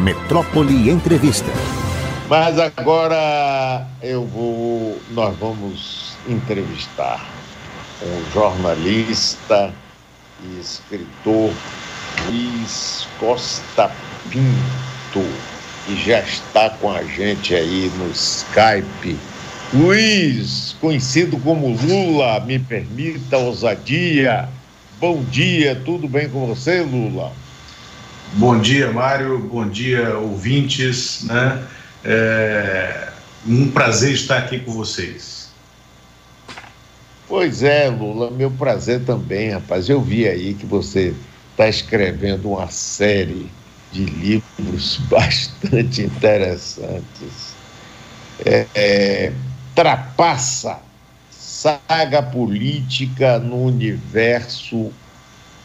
Metrópole Entrevista. Mas agora eu vou, nós vamos entrevistar um jornalista e escritor Luiz Costa Pinto, que já está com a gente aí no Skype. Luiz, conhecido como Lula, me permita ousadia. Bom dia, tudo bem com você, Lula? Bom dia, Mário. Bom dia, ouvintes. Né? É um prazer estar aqui com vocês. Pois é, Lula, meu prazer também, rapaz. Eu vi aí que você está escrevendo uma série de livros bastante interessantes. É, é, Trapaça, saga política no universo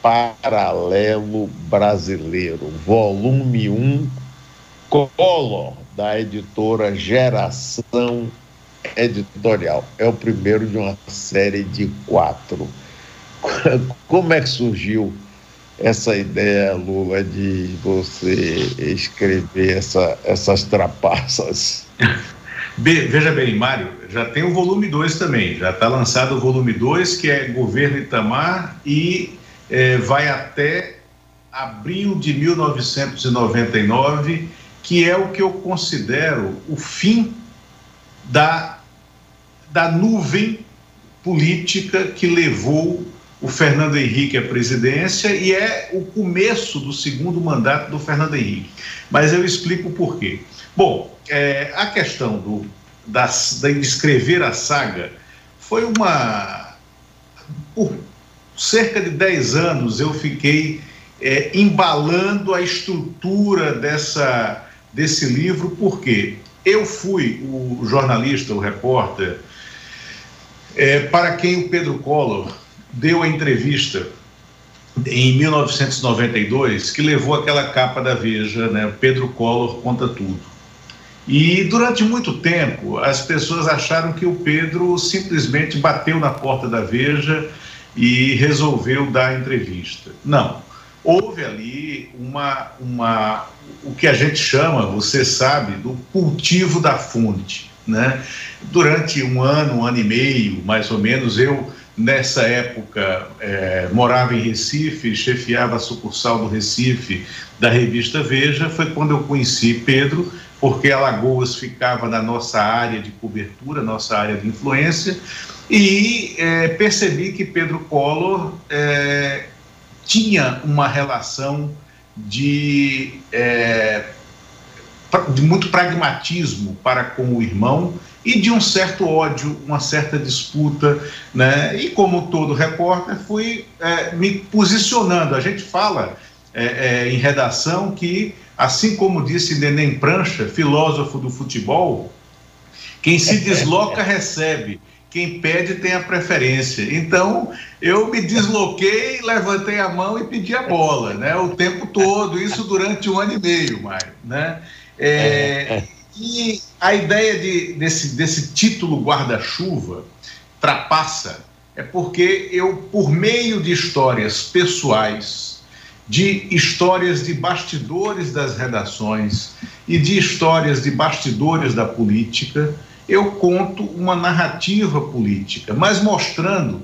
paralelo brasileiro, volume 1, Collor, da editora Geração Editorial. É o primeiro de uma série de quatro. Como é que surgiu essa ideia, Lula, de você escrever essa, essas trapaças? veja bem, Mário, já tem o volume 2 também. Já está lançado o volume 2, que é Governo Itamar, e é, vai até abril de 1999, que é o que eu considero o fim da, da nuvem política que levou o Fernando Henrique à presidência e é o começo do segundo mandato do Fernando Henrique. Mas eu explico por quê. Bom, é, a questão do, da, de escrever a saga foi uma. Por cerca de 10 anos eu fiquei é, embalando a estrutura dessa, desse livro, porque eu fui o jornalista, o repórter, é, para quem o Pedro Collor deu a entrevista em 1992, que levou aquela capa da Veja, né? Pedro Collor conta tudo. E durante muito tempo as pessoas acharam que o Pedro simplesmente bateu na porta da Veja e resolveu dar entrevista. Não. Houve ali uma, uma, o que a gente chama, você sabe, do cultivo da fonte. Né? Durante um ano, um ano e meio, mais ou menos, eu, nessa época, é, morava em Recife, chefiava a sucursal do Recife da revista Veja. Foi quando eu conheci Pedro porque Alagoas ficava na nossa área de cobertura, nossa área de influência, e é, percebi que Pedro Collor é, tinha uma relação de, é, de muito pragmatismo para com o irmão e de um certo ódio, uma certa disputa, né? E como todo repórter, fui é, me posicionando. A gente fala é, é, em redação que Assim como disse Neném Prancha, filósofo do futebol, quem se desloca recebe, quem pede tem a preferência. Então, eu me desloquei, levantei a mão e pedi a bola, né? O tempo todo, isso durante um ano e meio, Mário, né? É, e a ideia de, desse, desse título guarda-chuva, trapaça, é porque eu, por meio de histórias pessoais, de histórias de bastidores das redações e de histórias de bastidores da política, eu conto uma narrativa política, mas mostrando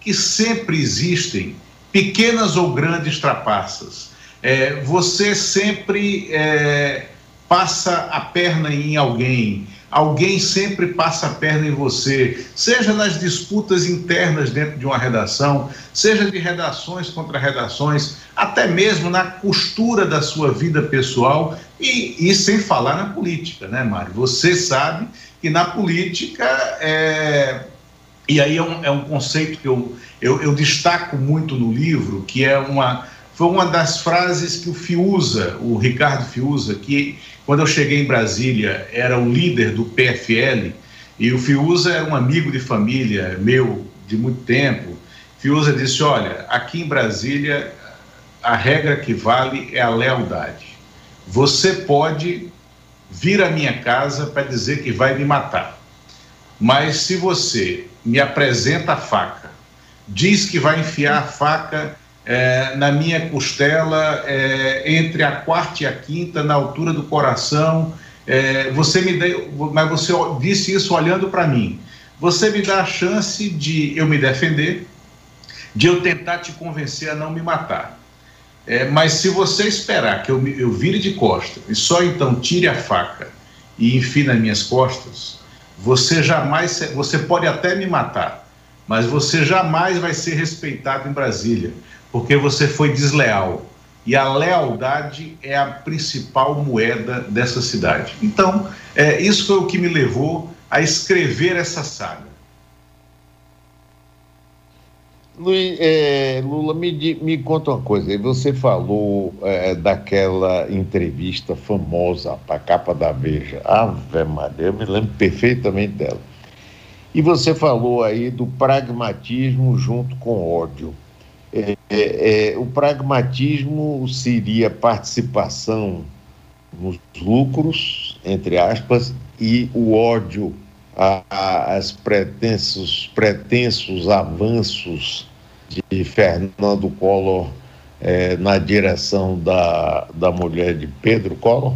que sempre existem pequenas ou grandes trapaças. É, você sempre é, passa a perna em alguém, alguém sempre passa a perna em você, seja nas disputas internas dentro de uma redação, seja de redações contra redações, até mesmo na costura da sua vida pessoal e, e sem falar na política, né, Mário? Você sabe que na política, é... e aí é um, é um conceito que eu, eu, eu destaco muito no livro, que é uma foi uma das frases que o Fiuza, o Ricardo Fiuza, que quando eu cheguei em Brasília era o líder do PFL, e o Fiuza era um amigo de família meu de muito tempo. Fiuza disse: Olha, aqui em Brasília a regra que vale é a lealdade. Você pode vir à minha casa para dizer que vai me matar, mas se você me apresenta a faca, diz que vai enfiar a faca é, na minha costela, é, entre a quarta e a quinta, na altura do coração. É, você me deu, mas você disse isso olhando para mim. Você me dá a chance de eu me defender, de eu tentar te convencer a não me matar. É, mas se você esperar que eu, eu vire de costas e só então tire a faca e enfie nas minhas costas, você jamais, você pode até me matar, mas você jamais vai ser respeitado em Brasília, porque você foi desleal. E a lealdade é a principal moeda dessa cidade. Então, é, isso foi o que me levou a escrever essa saga. Luiz, é, Lula, me, me conta uma coisa. Você falou é, daquela entrevista famosa para a capa da Veja. Ave Maria, eu me lembro perfeitamente dela. E você falou aí do pragmatismo junto com ódio. É, é, é o pragmatismo seria participação nos lucros, entre aspas, e o ódio a, a, as pretensos, pretensos avanços de Fernando Collor é, na direção da, da mulher de Pedro Collor?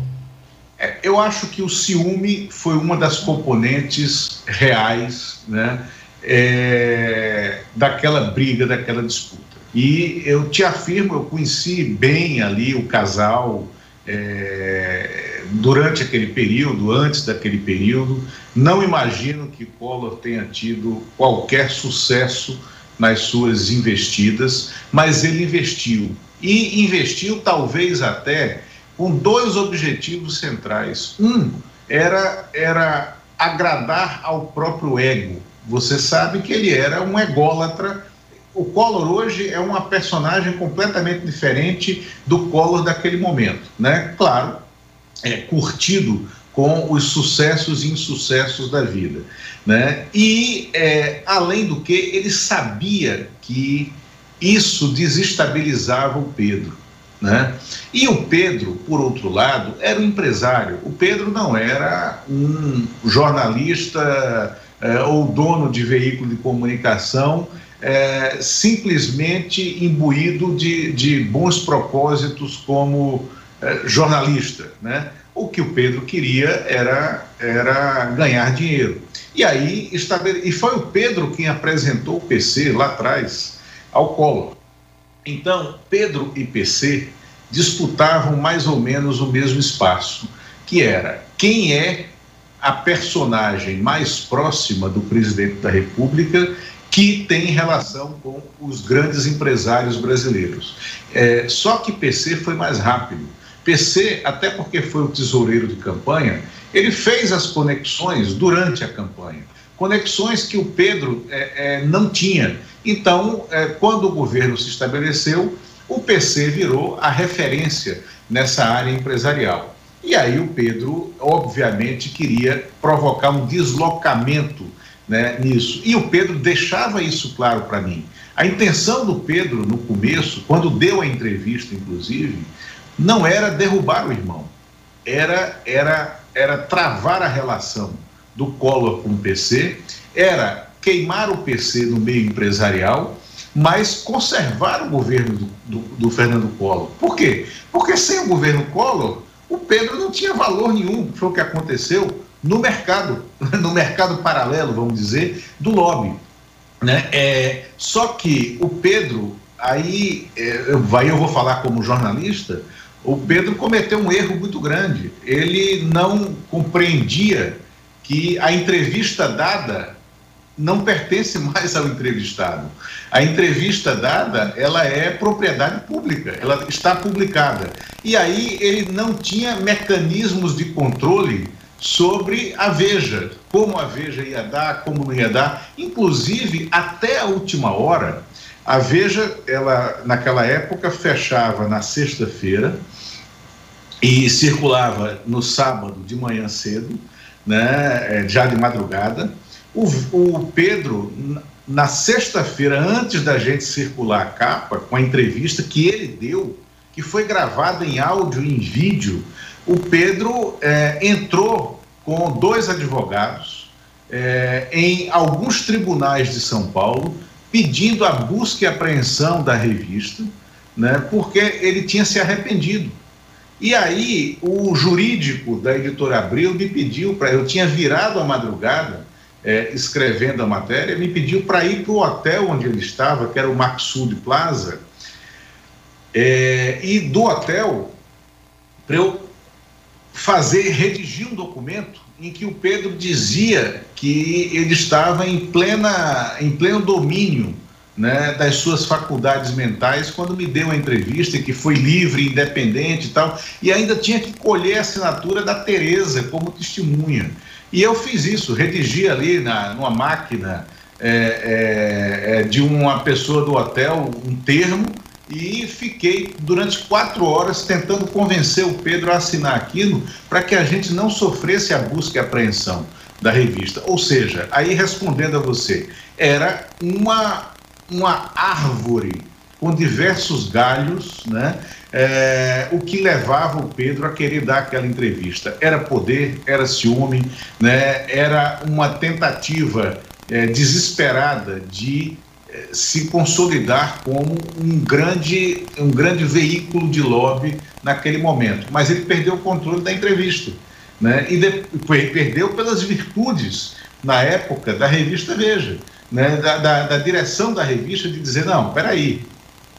É, eu acho que o ciúme foi uma das componentes reais né, é, daquela briga, daquela disputa. E eu te afirmo, eu conheci bem ali o casal é, durante aquele período, antes daquele período. Não imagino que Collor tenha tido qualquer sucesso nas suas investidas, mas ele investiu. E investiu talvez até com dois objetivos centrais. Um era, era agradar ao próprio ego. Você sabe que ele era um ególatra. O Collor hoje é uma personagem completamente diferente do Collor daquele momento, né? Claro, é curtido com os sucessos e insucessos da vida. Né? E, é, além do que, ele sabia que isso desestabilizava o Pedro. Né? E o Pedro, por outro lado, era um empresário. O Pedro não era um jornalista é, ou dono de veículo de comunicação é, simplesmente imbuído de, de bons propósitos como jornalista. Né? O que o Pedro queria era, era ganhar dinheiro. E aí e foi o Pedro quem apresentou o PC lá atrás ao Collor. Então, Pedro e PC disputavam mais ou menos o mesmo espaço, que era quem é a personagem mais próxima do presidente da República que tem relação com os grandes empresários brasileiros. É, só que PC foi mais rápido PC, até porque foi o tesoureiro de campanha, ele fez as conexões durante a campanha. Conexões que o Pedro é, é, não tinha. Então, é, quando o governo se estabeleceu, o PC virou a referência nessa área empresarial. E aí o Pedro, obviamente, queria provocar um deslocamento né, nisso. E o Pedro deixava isso claro para mim. A intenção do Pedro, no começo, quando deu a entrevista, inclusive, não era derrubar o irmão, era, era, era travar a relação do Collor com o PC, era queimar o PC no meio empresarial, mas conservar o governo do, do, do Fernando Collor. Por quê? Porque sem o governo Collor, o Pedro não tinha valor nenhum, foi o que aconteceu no mercado, no mercado paralelo, vamos dizer, do lobby. Né? É, só que o Pedro, aí, é, aí eu vou falar como jornalista, o Pedro cometeu um erro muito grande. Ele não compreendia que a entrevista dada não pertence mais ao entrevistado. A entrevista dada, ela é propriedade pública, ela está publicada. E aí ele não tinha mecanismos de controle sobre a Veja, como a Veja ia dar, como não ia dar, inclusive até a última hora. A Veja, ela naquela época fechava na sexta-feira, e circulava no sábado de manhã cedo, né, é, já de madrugada. O, o Pedro, na sexta-feira, antes da gente circular a capa, com a entrevista que ele deu, que foi gravada em áudio e em vídeo, o Pedro é, entrou com dois advogados é, em alguns tribunais de São Paulo, pedindo a busca e apreensão da revista, né, porque ele tinha se arrependido. E aí o jurídico da editora Abril me pediu para. Eu tinha virado a madrugada é, escrevendo a matéria, me pediu para ir para o hotel onde ele estava, que era o Maxud Plaza, é, e do hotel para eu fazer, redigir um documento em que o Pedro dizia que ele estava em, plena, em pleno domínio né, das suas faculdades mentais quando me deu a entrevista, que foi livre, independente e tal, e ainda tinha que colher a assinatura da Tereza como testemunha. E eu fiz isso, redigi ali na, numa máquina é, é, é de uma pessoa do hotel um termo e fiquei durante quatro horas tentando convencer o Pedro a assinar aquilo para que a gente não sofresse a busca e apreensão da revista. Ou seja, aí respondendo a você, era uma uma árvore com diversos galhos, né? É, o que levava o Pedro a querer dar aquela entrevista era poder, era ciúme, né? Era uma tentativa é, desesperada de é, se consolidar como um grande, um grande veículo de lobby naquele momento. Mas ele perdeu o controle da entrevista, né? E de, perdeu pelas virtudes na época da revista Veja né, da, da, da direção da revista de dizer: não, peraí,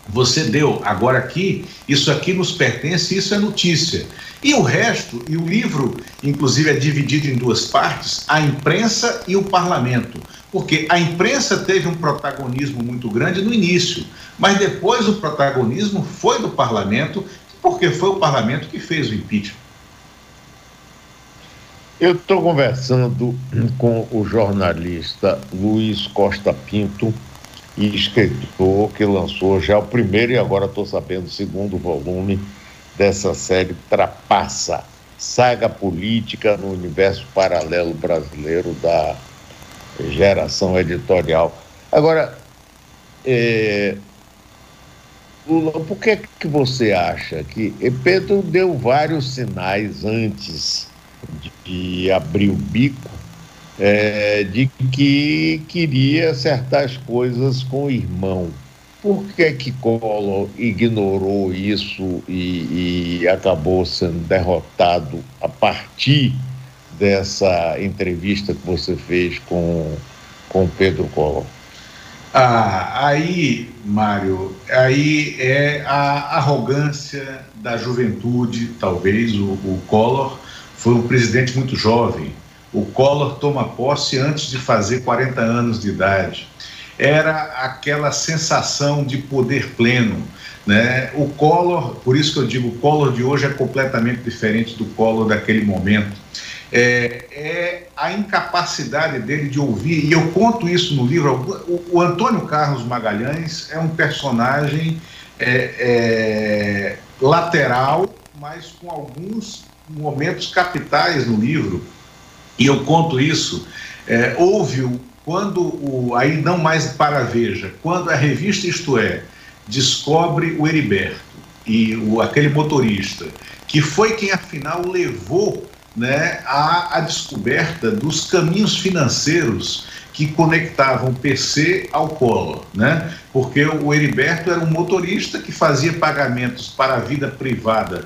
você deu, agora aqui, isso aqui nos pertence, isso é notícia. E o resto, e o livro, inclusive, é dividido em duas partes: a imprensa e o parlamento. Porque a imprensa teve um protagonismo muito grande no início, mas depois o protagonismo foi do parlamento, porque foi o parlamento que fez o impeachment. Eu estou conversando com o jornalista Luiz Costa Pinto, escritor que lançou já o primeiro e agora estou sabendo o segundo volume dessa série Trapaça, saga política no universo paralelo brasileiro da geração editorial. Agora, é, Lula, por que, que você acha que Pedro deu vários sinais antes de abrir o bico, é, de que queria certas coisas com o irmão. Por que que Collor ignorou isso e, e acabou sendo derrotado a partir dessa entrevista que você fez com, com Pedro Collor? Ah, aí, Mário, aí é a arrogância da juventude, talvez, o, o Collor, foi um presidente muito jovem. O Collor toma posse antes de fazer 40 anos de idade. Era aquela sensação de poder pleno. Né? O Collor, por isso que eu digo, o Collor de hoje é completamente diferente do Collor daquele momento. É, é, a incapacidade dele de ouvir, e eu conto isso no livro. O, o Antônio Carlos Magalhães é um personagem é, é lateral, mas com alguns momentos capitais no livro, e eu conto isso, é, houve quando o, aí não mais para Veja, quando a revista Isto É descobre o Heriberto e o, aquele motorista, que foi quem afinal levou né, a, a descoberta dos caminhos financeiros que conectavam o PC ao Collor, né? Porque o Heriberto era um motorista que fazia pagamentos para a vida privada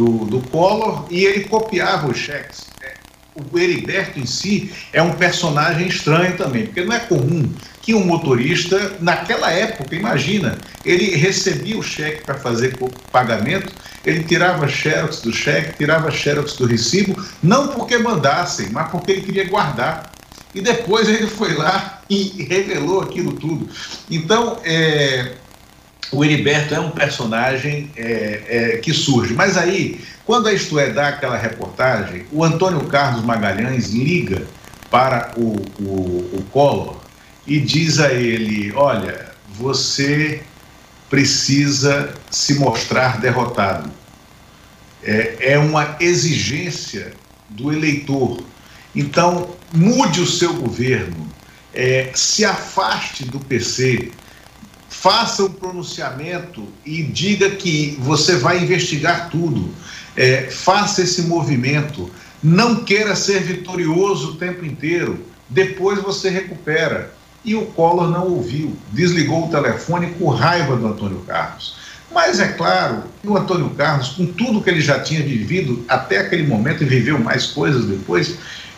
do, do Collor e ele copiava os cheques. É, o Heriberto em si é um personagem estranho também, porque não é comum que um motorista, naquela época, imagina, ele recebia o cheque para fazer pagamento, ele tirava xerox do cheque, tirava xerox do recibo, não porque mandassem, mas porque ele queria guardar. E depois ele foi lá e revelou aquilo tudo. Então, é, o Heriberto é um personagem é, é, que surge. Mas aí, quando a Isto É dá aquela reportagem, o Antônio Carlos Magalhães liga para o, o, o Collor e diz a ele: Olha, você precisa se mostrar derrotado. É, é uma exigência do eleitor. Então, mude o seu governo, é, se afaste do PC, faça um pronunciamento e diga que você vai investigar tudo. É, faça esse movimento. Não queira ser vitorioso o tempo inteiro. Depois você recupera. e o Collor não ouviu, desligou o telefone com raiva do Antônio Carlos. Mas é claro que o Antônio Carlos, com tudo que ele já tinha vivido até aquele momento e viveu mais coisas depois,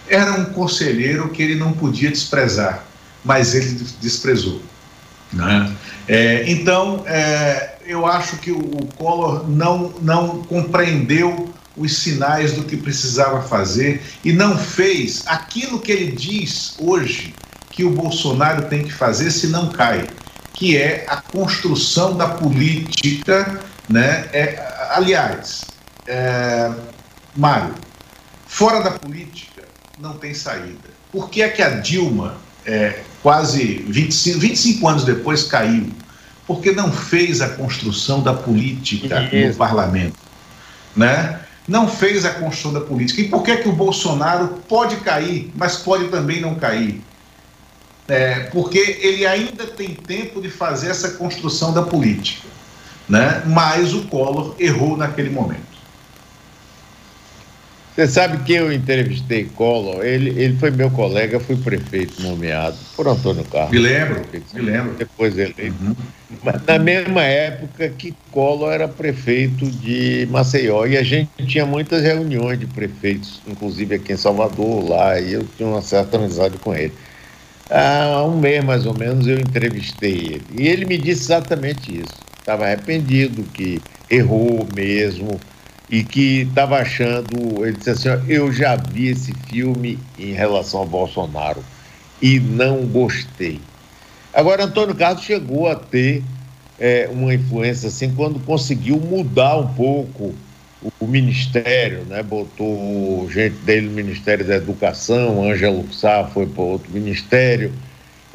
era um conselheiro que ele não podia desprezar, mas ele desprezou. Né? É, então, é, eu acho que o Collor não, não compreendeu os sinais do que precisava fazer e não fez aquilo que ele diz hoje que o Bolsonaro tem que fazer se não cai, que é a construção da política, né? É, aliás, é, Mário, fora da política não tem saída. Por que é que a Dilma, é, quase 25, 25 anos depois, caiu? Porque não fez a construção da política Isso. no parlamento, né? Não fez a construção da política. E por que é que o Bolsonaro pode cair, mas pode também não cair? é, porque ele ainda tem tempo de fazer essa construção da política, né? mas o Collor errou naquele momento. Você sabe que eu entrevistei Collor, ele, ele foi meu colega, fui prefeito nomeado por Antônio Carlos. Me lembro, me lembro. Depois ele. Uhum. Na mesma época que Collor era prefeito de Maceió, e a gente tinha muitas reuniões de prefeitos, inclusive aqui em Salvador, lá, e eu tinha uma certa amizade com ele há um mês mais ou menos eu entrevistei ele. E ele me disse exatamente isso. Estava arrependido, que errou mesmo e que estava achando. Ele disse assim: Eu já vi esse filme em relação ao Bolsonaro e não gostei. Agora, Antônio Carlos chegou a ter é, uma influência assim quando conseguiu mudar um pouco o ministério, né? botou gente dele no Ministério da Educação, Ângelo Sá foi para outro ministério,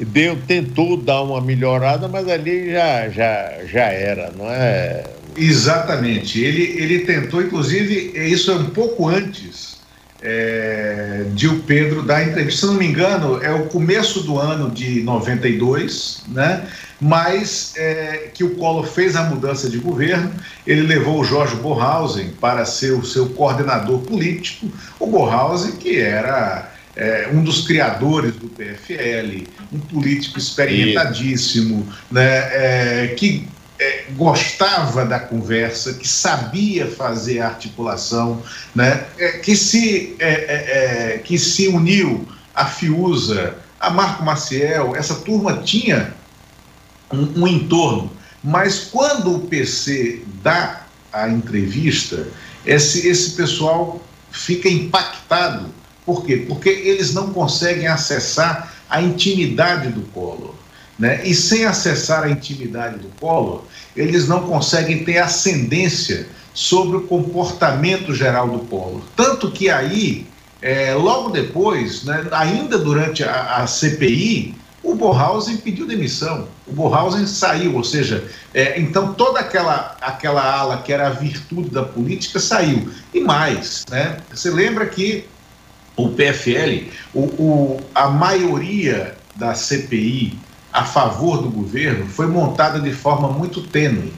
deu, tentou dar uma melhorada, mas ali já, já, já era, não é? Exatamente. Ele, ele tentou, inclusive, isso é um pouco antes é, de o Pedro dar entrevista. Se não me engano, é o começo do ano de 92, né? mas é, que o Collor fez a mudança de governo, ele levou o Jorge Borhausen para ser o seu coordenador político, o Borhausen que era é, um dos criadores do PFL, um político experimentadíssimo, né, é, que é, gostava da conversa, que sabia fazer articulação, né, é, que, se, é, é, que se uniu a Fiuza, a Marco Maciel, essa turma tinha um, um entorno. Mas quando o PC dá a entrevista, esse, esse pessoal fica impactado. Por quê? Porque eles não conseguem acessar a intimidade do Collor. Né? E sem acessar a intimidade do Collor, eles não conseguem ter ascendência sobre o comportamento geral do Collor. Tanto que aí, é, logo depois, né, ainda durante a, a CPI, o Borhausen pediu demissão, o Borhausen saiu, ou seja, é, então toda aquela, aquela ala que era a virtude da política saiu. E mais, né? Você lembra que o PFL, o, o, a maioria da CPI a favor do governo foi montada de forma muito tênue.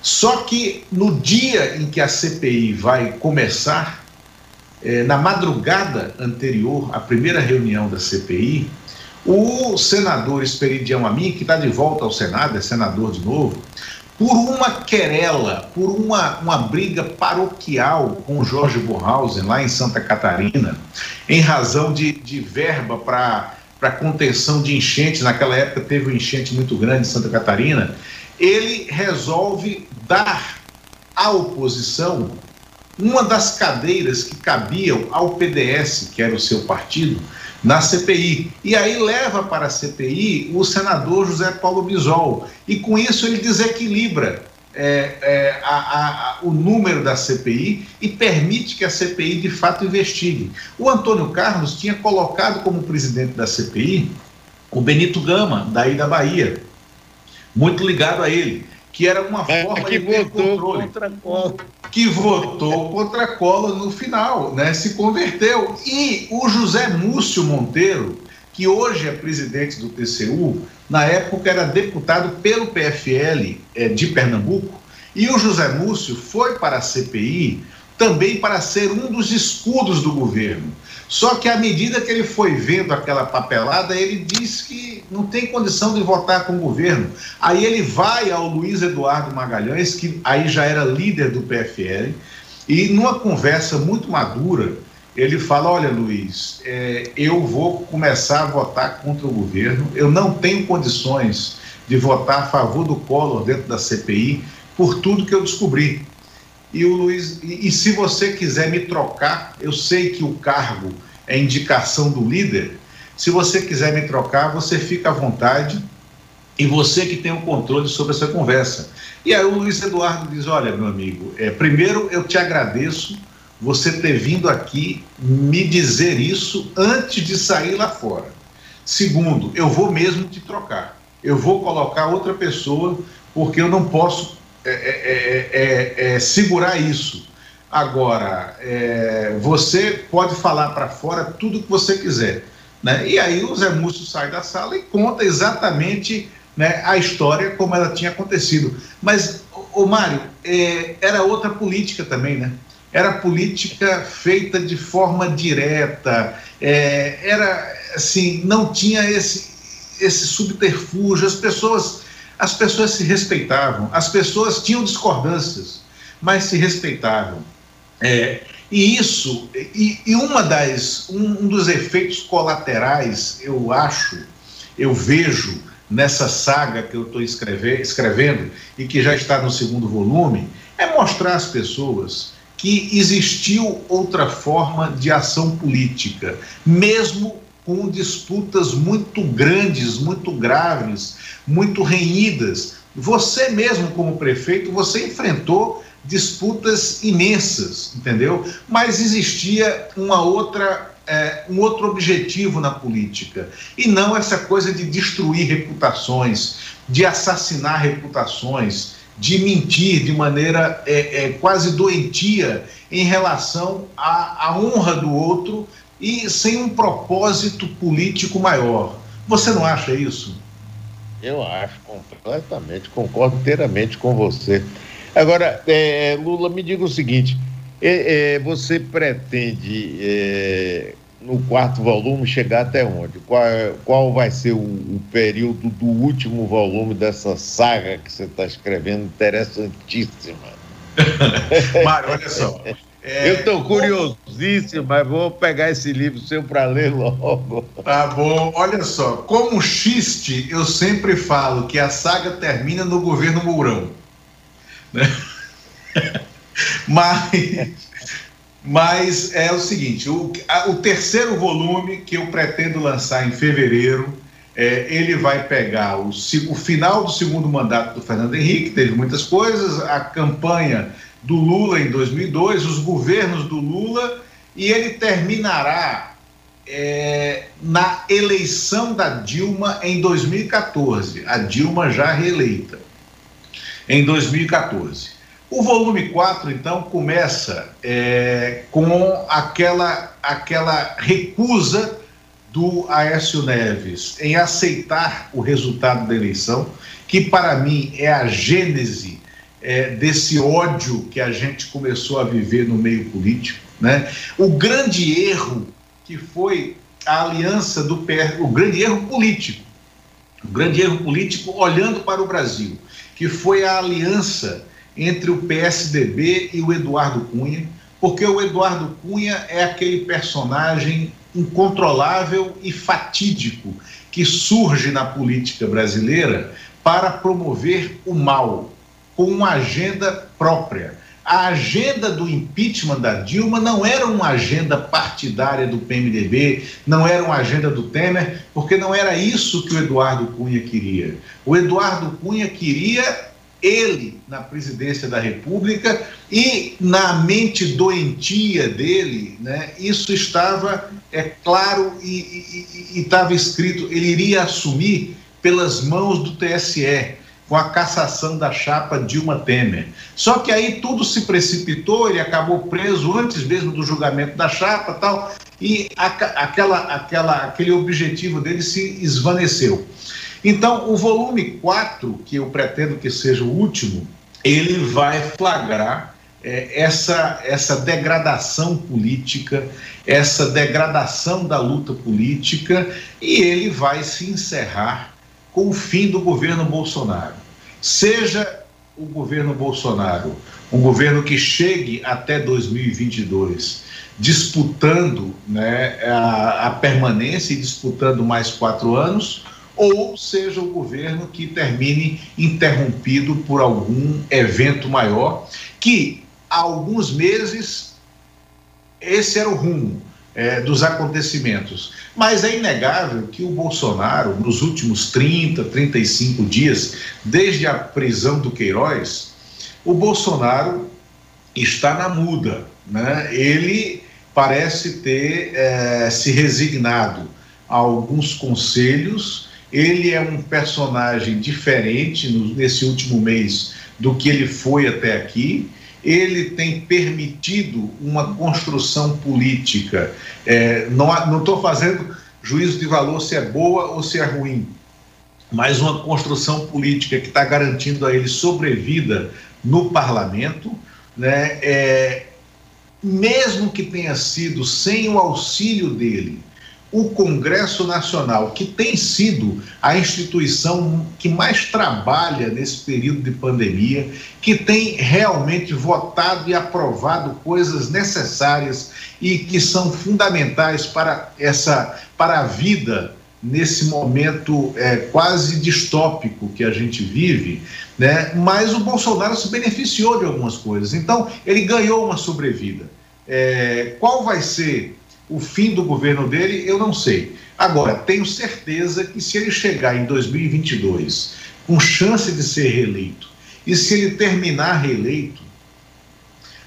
Só que no dia em que a CPI vai começar, é, na madrugada anterior à primeira reunião da CPI, o senador Esperidião Amin, que está de volta ao Senado, é senador de novo, por uma querela, por uma, uma briga paroquial com Jorge Borhausen, lá em Santa Catarina, em razão de, de verba para contenção de enchentes, naquela época teve um enchente muito grande em Santa Catarina, ele resolve dar à oposição uma das cadeiras que cabiam ao PDS, que era o seu partido, na CPI. E aí leva para a CPI o senador José Paulo Bisol. E com isso ele desequilibra é, é, a, a, o número da CPI e permite que a CPI de fato investigue. O Antônio Carlos tinha colocado como presidente da CPI o Benito Gama, daí da Bahia, muito ligado a ele, que era uma é, forma que de ter controle. Contra que votou contra Collor no final, né? Se converteu. E o José Múcio Monteiro, que hoje é presidente do TCU, na época era deputado pelo PFL é, de Pernambuco, e o José Múcio foi para a CPI também para ser um dos escudos do governo. Só que à medida que ele foi vendo aquela papelada, ele diz que não tem condição de votar com o governo. Aí ele vai ao Luiz Eduardo Magalhães, que aí já era líder do PFL, e numa conversa muito madura, ele fala: Olha, Luiz, é, eu vou começar a votar contra o governo, eu não tenho condições de votar a favor do Collor dentro da CPI por tudo que eu descobri. E o Luiz, e, e se você quiser me trocar, eu sei que o cargo é indicação do líder. Se você quiser me trocar, você fica à vontade e você que tem o controle sobre essa conversa. E aí o Luiz Eduardo diz: Olha, meu amigo, é, primeiro eu te agradeço você ter vindo aqui me dizer isso antes de sair lá fora. Segundo, eu vou mesmo te trocar. Eu vou colocar outra pessoa porque eu não posso é, é, é, é segurar isso. Agora, você pode falar para fora tudo que você quiser. Né? E aí o Zé Múcio sai da sala e conta exatamente né, a história como ela tinha acontecido. Mas, o Mário, era outra política também, né? Era política feita de forma direta, era assim, não tinha esse, esse subterfúgio, as pessoas as pessoas se respeitavam, as pessoas tinham discordâncias, mas se respeitavam. É, e isso, e, e uma das, um, um, dos efeitos colaterais, eu acho, eu vejo nessa saga que eu estou escrevendo e que já está no segundo volume, é mostrar às pessoas que existiu outra forma de ação política, mesmo com disputas muito grandes, muito graves, muito renhidas. Você mesmo, como prefeito, você enfrentou disputas imensas, entendeu? Mas existia uma outra é, um outro objetivo na política e não essa coisa de destruir reputações, de assassinar reputações, de mentir de maneira é, é, quase doentia em relação à, à honra do outro e sem um propósito político maior. Você não acha isso? Eu acho completamente, concordo inteiramente com você. Agora, é, Lula, me diga o seguinte: é, é, você pretende, é, no quarto volume, chegar até onde? Qual, qual vai ser o, o período do último volume dessa saga que você está escrevendo? Interessantíssima. Mário, olha só. É, eu estou curiosíssimo, mas vou pegar esse livro seu para ler logo. Tá bom. Olha só, como xiste, eu sempre falo que a saga termina no governo Mourão. Né? mas, mas é o seguinte: o, a, o, terceiro volume que eu pretendo lançar em fevereiro. É, ele vai pegar o, o final do segundo mandato do Fernando Henrique, teve muitas coisas, a campanha do Lula em 2002, os governos do Lula, e ele terminará é, na eleição da Dilma em 2014, a Dilma já reeleita, em 2014. O volume 4, então, começa é, com aquela, aquela recusa do Aécio Neves em aceitar o resultado da eleição, que para mim é a gênese é, desse ódio que a gente começou a viver no meio político. Né? O grande erro que foi a aliança do PR, o grande erro político, o grande erro político olhando para o Brasil, que foi a aliança entre o PSDB e o Eduardo Cunha, porque o Eduardo Cunha é aquele personagem incontrolável e fatídico que surge na política brasileira para promover o mal, com uma agenda própria. A agenda do impeachment da Dilma não era uma agenda partidária do PMDB, não era uma agenda do Temer, porque não era isso que o Eduardo Cunha queria. O Eduardo Cunha queria ele na presidência da República e na mente doentia dele, né, isso estava é claro e estava escrito, ele iria assumir pelas mãos do TSE com a cassação da chapa Dilma Temer. Só que aí tudo se precipitou, ele acabou preso antes mesmo do julgamento da chapa tal, e a, aquela, aquela, aquele objetivo dele se esvaneceu. Então, o volume 4, que eu pretendo que seja o último, ele vai flagrar é, essa, essa degradação política, essa degradação da luta política, e ele vai se encerrar com o fim do governo Bolsonaro. Seja o governo Bolsonaro um governo que chegue até 2022 disputando né, a, a permanência e disputando mais quatro anos, ou seja o governo que termine interrompido por algum evento maior, que há alguns meses esse era o rumo é, dos acontecimentos. Mas é inegável que o Bolsonaro, nos últimos 30, 35 dias, desde a prisão do Queiroz, o Bolsonaro está na muda. Né? Ele parece ter é, se resignado a alguns conselhos. Ele é um personagem diferente nesse último mês do que ele foi até aqui. Ele tem permitido uma construção política. É, não estou fazendo juízo de valor se é boa ou se é ruim, mas uma construção política que está garantindo a ele sobrevida no parlamento, né? É, mesmo que tenha sido sem o auxílio dele, o Congresso Nacional, que tem sido a instituição que mais trabalha nesse período de pandemia, que tem realmente votado e aprovado coisas necessárias e que são fundamentais para essa para a vida nesse momento é, quase distópico que a gente vive, né? mas o Bolsonaro se beneficiou de algumas coisas. Então, ele ganhou uma sobrevida. É, qual vai ser o fim do governo dele, eu não sei. Agora, tenho certeza que se ele chegar em 2022 com chance de ser reeleito, e se ele terminar reeleito,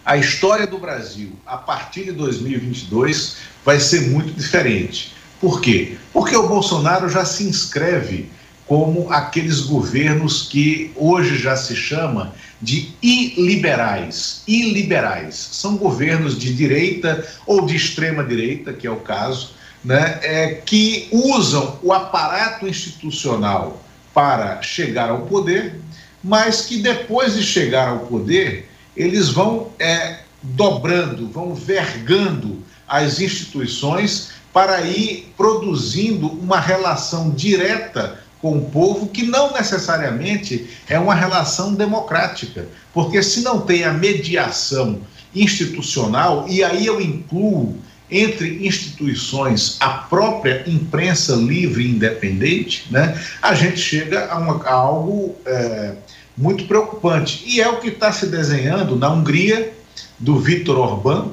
a história do Brasil, a partir de 2022, vai ser muito diferente por quê? Porque o Bolsonaro já se inscreve como aqueles governos que hoje já se chama de iliberais. Iliberais são governos de direita ou de extrema direita, que é o caso, né, é, que usam o aparato institucional para chegar ao poder, mas que depois de chegar ao poder eles vão é, dobrando, vão vergando as instituições para ir produzindo uma relação direta com o povo que não necessariamente é uma relação democrática, porque se não tem a mediação institucional, e aí eu incluo entre instituições a própria imprensa livre e independente, né, a gente chega a, uma, a algo é, muito preocupante. E é o que está se desenhando na Hungria, do Viktor Orbán,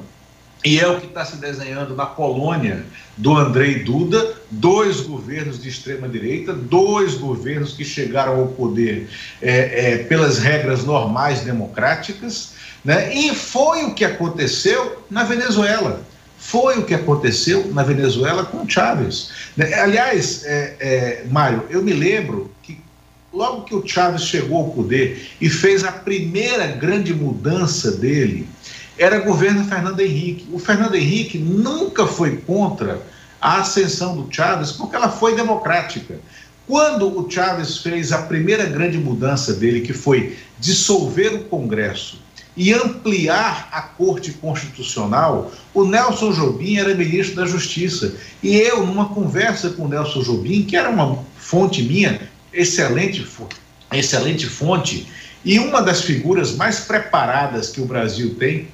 e é o que está se desenhando na Polônia do Andrei Duda, dois governos de extrema direita, dois governos que chegaram ao poder é, é, pelas regras normais democráticas, né? E foi o que aconteceu na Venezuela. Foi o que aconteceu na Venezuela com Chávez. Né? Aliás, é, é, Mário, eu me lembro que logo que o Chávez chegou ao poder e fez a primeira grande mudança dele era governo Fernando Henrique. O Fernando Henrique nunca foi contra a ascensão do Chávez, porque ela foi democrática. Quando o Chávez fez a primeira grande mudança dele, que foi dissolver o Congresso e ampliar a Corte Constitucional, o Nelson Jobim era ministro da Justiça. E eu, numa conversa com o Nelson Jobim, que era uma fonte minha, excelente, excelente fonte, e uma das figuras mais preparadas que o Brasil tem,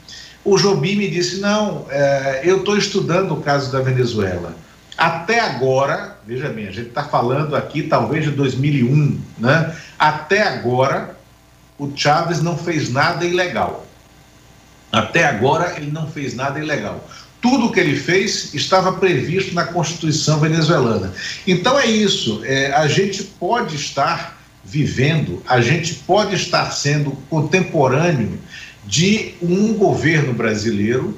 o Jobim me disse: não, é, eu estou estudando o caso da Venezuela. Até agora, veja bem, a gente está falando aqui talvez de 2001, né? Até agora, o Chávez não fez nada ilegal. Até agora, ele não fez nada ilegal. Tudo o que ele fez estava previsto na Constituição venezuelana. Então é isso. É, a gente pode estar vivendo, a gente pode estar sendo contemporâneo de um governo brasileiro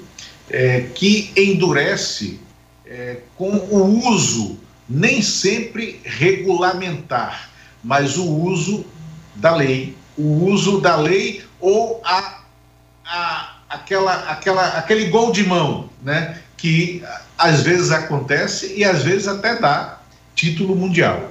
é, que endurece é, com o uso, nem sempre regulamentar, mas o uso da lei. O uso da lei ou a, a, aquela, aquela, aquele gol de mão, né? que às vezes acontece e às vezes até dá título mundial.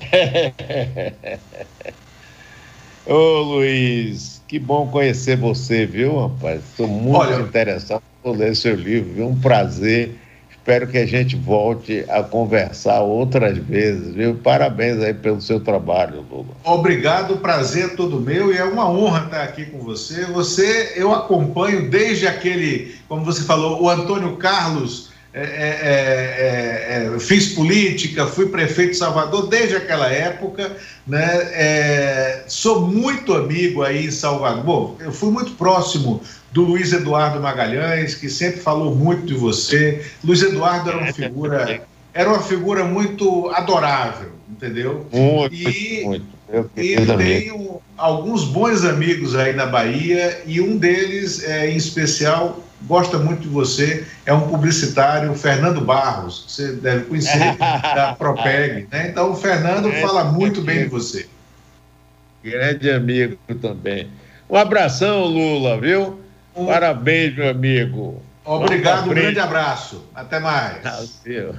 Ô Luiz, Que bom conhecer você, viu, rapaz? Estou muito Olha, interessado por ler seu livro, viu? Um prazer. Espero que a gente volte a conversar outras vezes, viu? Parabéns aí pelo seu trabalho, Lula. Obrigado, prazer é todo meu e é uma honra estar aqui com você. Você, eu acompanho desde aquele, como você falou, o Antônio Carlos é é, é, é, fiz política, fui prefeito de Salvador desde aquela época, né? É, sou muito amigo aí em Salvador. Eu fui muito próximo do Luiz Eduardo Magalhães, que sempre falou muito de você. Luiz Eduardo era uma figura, era uma figura muito adorável, entendeu? Muito, e, muito. Eu e tenho alguns bons amigos aí na Bahia e um deles, é, em especial, gosta muito de você, é um publicitário, Fernando Barros, você deve conhecer, da Propeg. Né? Então, o Fernando fala muito bem de você. Grande amigo também. Um abração, Lula, viu? Um... Parabéns, meu amigo. Obrigado, um grande abraço. Até mais. Valeu.